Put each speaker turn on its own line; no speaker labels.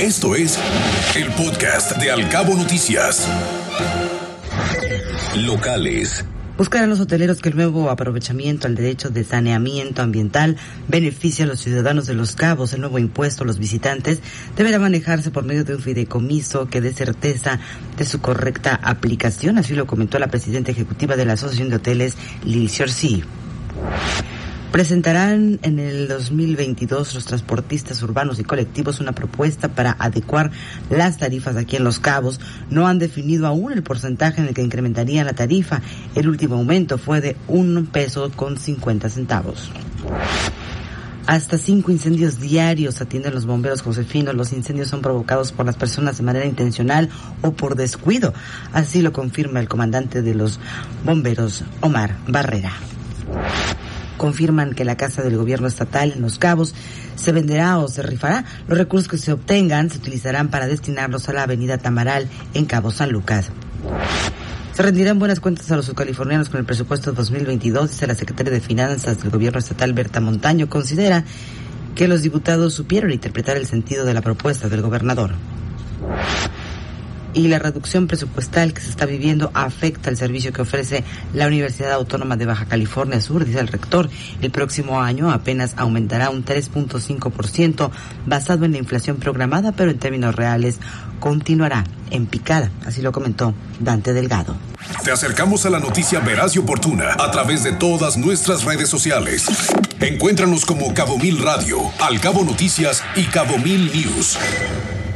Esto es el podcast de Alcabo Noticias. Locales.
Buscarán los hoteleros que el nuevo aprovechamiento al derecho de saneamiento ambiental beneficia a los ciudadanos de Los Cabos. El nuevo impuesto a los visitantes deberá manejarse por medio de un fideicomiso que dé certeza de su correcta aplicación. Así lo comentó la presidenta ejecutiva de la Asociación de Hoteles, Lili Ciorci. Presentarán en el 2022 los transportistas urbanos y colectivos una propuesta para adecuar las tarifas aquí en Los Cabos. No han definido aún el porcentaje en el que incrementarían la tarifa. El último aumento fue de un peso con 50 centavos. Hasta cinco incendios diarios atienden los bomberos Josefinos. Los incendios son provocados por las personas de manera intencional o por descuido. Así lo confirma el comandante de los bomberos, Omar Barrera confirman que la casa del gobierno estatal en Los Cabos se venderá o se rifará. Los recursos que se obtengan se utilizarán para destinarlos a la avenida Tamaral en Cabo San Lucas. Se rendirán buenas cuentas a los subcalifornianos con el presupuesto 2022, dice la secretaria de Finanzas del gobierno estatal, Berta Montaño. Considera que los diputados supieron interpretar el sentido de la propuesta del gobernador y la reducción presupuestal que se está viviendo afecta el servicio que ofrece la Universidad Autónoma de Baja California Sur, dice el rector. El próximo año apenas aumentará un 3.5% basado en la inflación programada, pero en términos reales continuará en picada, así lo comentó Dante Delgado.
Te acercamos a la noticia veraz y oportuna a través de todas nuestras redes sociales. Encuéntranos como Cabo Mil Radio, Al Cabo Noticias y Cabo Mil News.